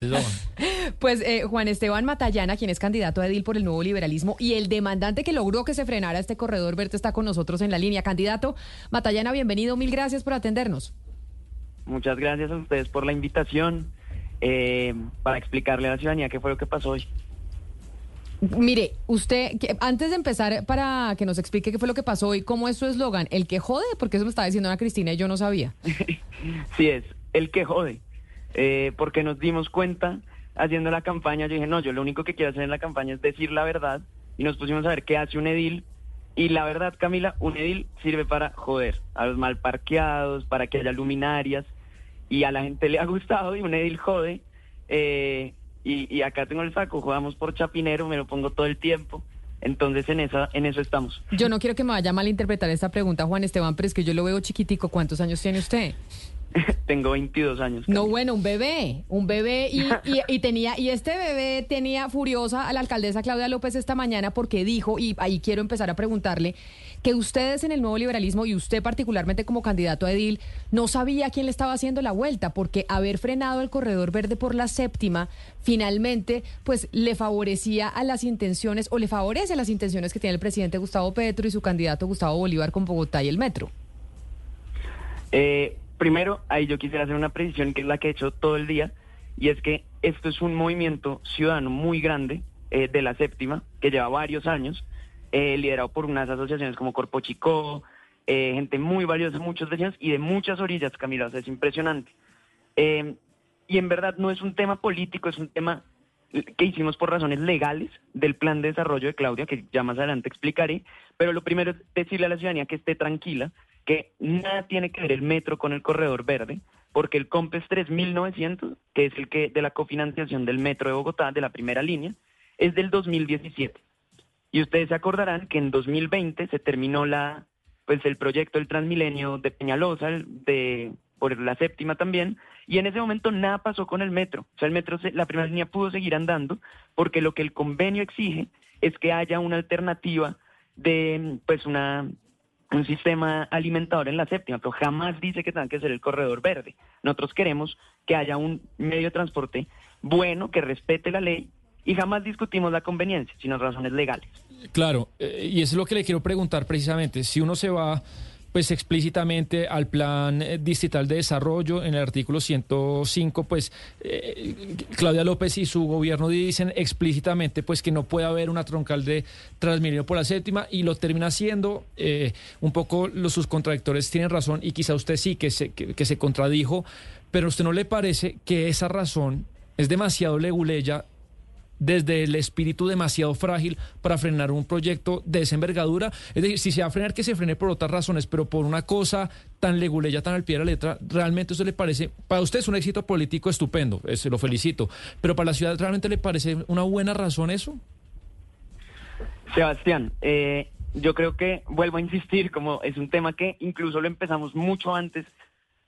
Pues eh, Juan Esteban Matallana, quien es candidato a Edil por el nuevo liberalismo y el demandante que logró que se frenara este corredor verde está con nosotros en la línea. Candidato Matallana, bienvenido, mil gracias por atendernos. Muchas gracias a ustedes por la invitación eh, para explicarle a la ciudadanía qué fue lo que pasó hoy. Mire, usted, antes de empezar, para que nos explique qué fue lo que pasó hoy, ¿cómo es su eslogan? ¿El que jode? Porque eso me estaba diciendo Ana Cristina y yo no sabía. sí es, el que jode. Eh, porque nos dimos cuenta haciendo la campaña, yo dije, no, yo lo único que quiero hacer en la campaña es decir la verdad y nos pusimos a ver qué hace un edil y la verdad, Camila, un edil sirve para joder a los mal parqueados, para que haya luminarias y a la gente le ha gustado y un edil jode. Eh, y, y, acá tengo el saco, jugamos por chapinero, me lo pongo todo el tiempo. Entonces en esa, en eso estamos. Yo no quiero que me vaya a malinterpretar esta pregunta, Juan Esteban, pero es que yo lo veo chiquitico. ¿Cuántos años tiene usted? Tengo 22 años. No, bueno, un bebé, un bebé y, y, tenía y este bebé tenía furiosa a la alcaldesa Claudia López esta mañana porque dijo y ahí quiero empezar a preguntarle que ustedes en el nuevo liberalismo y usted particularmente como candidato a edil no sabía quién le estaba haciendo la vuelta porque haber frenado el corredor verde por la séptima finalmente pues le favorecía a las intenciones o le favorece a las intenciones que tiene el presidente Gustavo Petro y su candidato Gustavo Bolívar con Bogotá y el metro. Eh, Primero, ahí yo quisiera hacer una precisión que es la que he hecho todo el día, y es que esto es un movimiento ciudadano muy grande eh, de la séptima, que lleva varios años, eh, liderado por unas asociaciones como Corpo Chico, eh, gente muy valiosa, muchos vecinos y de muchas orillas, Camila, es impresionante. y en verdad no es un tema político, es un tema que hicimos por razones legales del plan de desarrollo de Claudia, que ya más adelante explicaré, pero lo primero es decirle a la ciudadanía que esté tranquila, que nada tiene que ver el metro con el corredor verde, porque el COMPES 3900, que es el que de la cofinanciación del metro de Bogotá, de la primera línea, es del 2017. Y ustedes se acordarán que en 2020 se terminó la pues el proyecto del Transmilenio de Peñalosa, de por la séptima también, y en ese momento nada pasó con el metro. O sea, el metro, la primera línea pudo seguir andando, porque lo que el convenio exige es que haya una alternativa de pues una un sistema alimentador en la séptima, pero jamás dice que tenga que ser el corredor verde. Nosotros queremos que haya un medio de transporte bueno, que respete la ley y jamás discutimos la conveniencia, sino razones legales. Claro, eh, y eso es lo que le quiero preguntar precisamente. Si uno se va pues explícitamente al plan eh, distrital de desarrollo. En el artículo 105 pues eh, Claudia López y su gobierno dicen explícitamente pues que no puede haber una troncal de Transmilenio por la séptima y lo termina haciendo eh, un poco los sus contradictores tienen razón y quizá usted sí que se, que, se contradijo pero a usted no le parece que esa razón es demasiado leguleya desde el espíritu demasiado frágil para frenar un proyecto de esa envergadura. Es decir, si se va a frenar, que se frene por otras razones, pero por una cosa tan leguleya, tan al pie de la letra, realmente eso le parece, para usted es un éxito político estupendo, se lo felicito, pero para la ciudad realmente le parece una buena razón eso. Sebastián, eh, yo creo que vuelvo a insistir, como es un tema que incluso lo empezamos mucho antes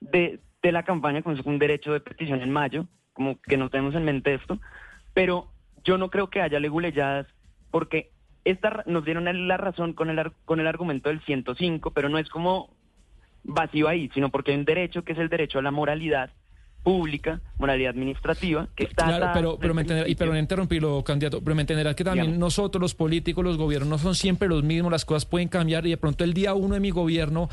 de, de la campaña, es un derecho de petición en mayo, como que no tenemos en mente esto, pero yo no creo que haya leguleyadas porque esta, nos dieron la razón con el, con el argumento del 105, pero no es como vacío ahí, sino porque hay un derecho que es el derecho a la moralidad pública, moralidad administrativa, que está... Claro, pero, pero me entenderá, y pero interrumpirlo, candidato, pero me entenderá que también nosotros, los políticos, los gobiernos, no son siempre los mismos, las cosas pueden cambiar y de pronto el día uno de mi gobierno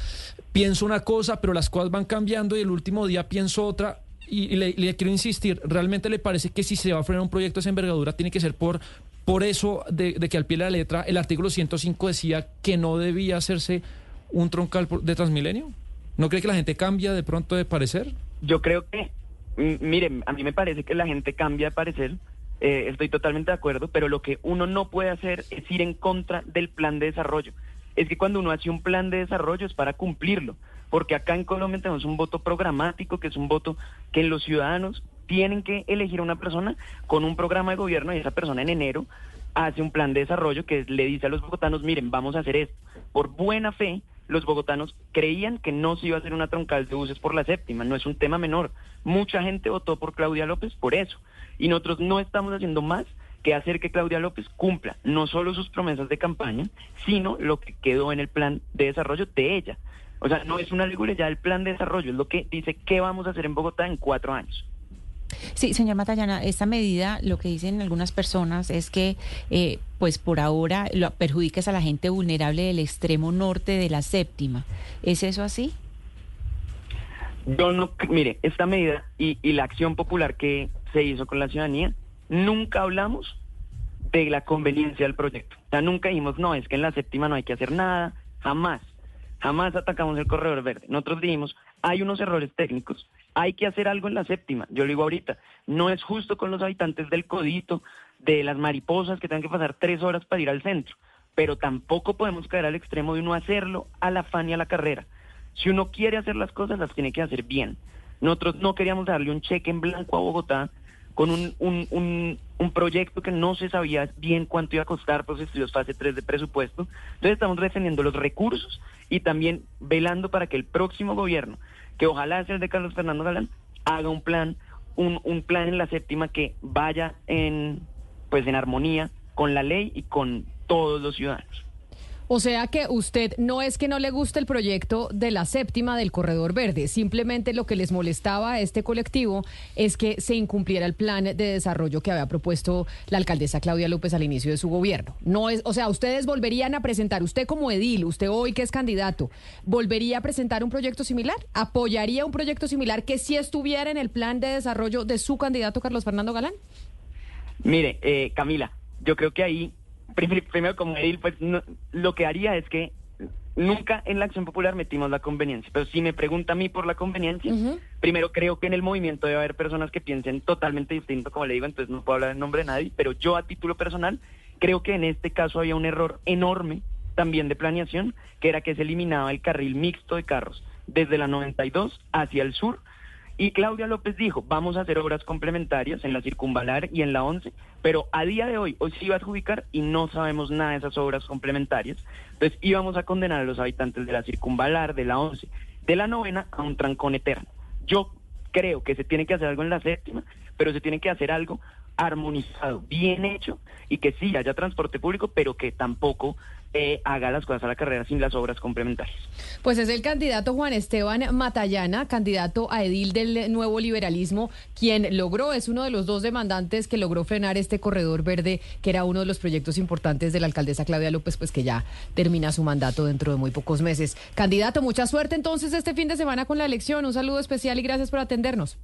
pienso una cosa, pero las cosas van cambiando y el último día pienso otra y, le, quiero insistir, ¿realmente le parece que si se va a frenar un proyecto de esa envergadura tiene que ser por, por eso de, que al pie de la letra el artículo 105 decía que no debía hacerse un troncal de Transmilenio? ¿No cree que la gente cambia de pronto de parecer? Yo creo que, miren, a mí me parece que la gente cambia de parecer, eh, estoy totalmente de acuerdo, pero lo que uno no puede hacer es ir en contra del plan de desarrollo. Es que cuando uno hace un plan de desarrollo es para cumplirlo porque acá en Colombia tenemos un voto programático, que es un voto que los ciudadanos tienen que elegir a una persona con un programa de gobierno y esa persona en enero hace un plan de desarrollo que le dice a los bogotanos, miren, vamos a hacer esto. Por buena fe, los bogotanos creían que no se iba a hacer una troncal de buses por la séptima, no es un tema menor. Mucha gente votó por Claudia López por eso. Y nosotros no estamos haciendo más que hacer que Claudia López cumpla no solo sus promesas de campaña, sino lo que quedó en el plan de desarrollo de ella. O sea, no es una ya el plan de desarrollo, es lo que dice qué vamos a hacer en Bogotá en cuatro años. Sí, señor Matallana, esta medida, lo que dicen algunas personas es que, eh, pues por ahora, lo perjudicas a la gente vulnerable del extremo norte de la séptima. ¿Es eso así? Yo no, mire, esta medida y, y la acción popular que se hizo con la ciudadanía, nunca hablamos de la conveniencia del proyecto. O sea, nunca dijimos, no, es que en la séptima no hay que hacer nada, jamás, jamás atacamos el corredor verde. Nosotros dijimos, hay unos errores técnicos, hay que hacer algo en la séptima. Yo lo digo ahorita, no es justo con los habitantes del Codito, de las mariposas que tengan que pasar tres horas para ir al centro, pero tampoco podemos caer al extremo de uno hacerlo a la y a la carrera. Si uno quiere hacer las cosas, las tiene que hacer bien. Nosotros no queríamos darle un cheque en blanco a Bogotá con un, un, un, proyecto que no se sabía bien cuánto iba a costar por los estudios fase 3 de presupuesto. Entonces estamos defendiendo los recursos y también velando para que el próximo gobierno, que ojalá sea el de Carlos Fernando Galán, haga un plan, un, un plan en la séptima que vaya en, pues en armonía con la ley y con todos los ciudadanos. O sea que usted no es que no le guste el proyecto de la séptima del Corredor Verde, simplemente lo que les molestaba a este colectivo es que se incumpliera el plan de desarrollo que había propuesto la alcaldesa Claudia López al inicio de su gobierno. No es, o sea, ustedes volverían a presentar, usted como edil, usted hoy que es candidato, ¿volvería a presentar un proyecto similar? ¿Apoyaría un proyecto similar que si estuviera en el plan de desarrollo de su candidato Carlos Fernando Galán? Mire, eh, Camila, yo creo que ahí primero como edil, pues lo que haría es que nunca en la acción popular metimos la conveniencia, pero si me pregunta a mí por la conveniencia, primero creo que en el movimiento debe haber personas que piensen totalmente distinto, como le digo, entonces no puedo hablar en nombre de nadie, pero yo a título personal creo que en este caso había un error enorme también de planeación, que era que se eliminaba el carril mixto de carros desde la 92 hacia el sur y Claudia López dijo, vamos a hacer obras complementarias en la circunvalar y en la 11, pero a día de hoy, hoy se iba a adjudicar y no sabemos nada de esas obras complementarias. Entonces íbamos a condenar a los habitantes de la circunvalar, de la 11, de la novena a un trancón eterno. Yo creo que se tiene que hacer algo en la séptima, pero se tiene que hacer algo armonizado, bien hecho y que sí haya transporte público, pero que tampoco eh, haga las cosas a la carrera sin las obras complementarias. Pues es el candidato Juan Esteban Matallana, candidato a edil del nuevo liberalismo, quien logró, es uno de los dos demandantes que logró frenar este corredor verde, que era uno de los proyectos importantes de la alcaldesa Claudia López, pues que ya termina su mandato dentro de muy pocos meses. Candidato, mucha suerte entonces este fin de semana con la elección. Un saludo especial y gracias por atendernos.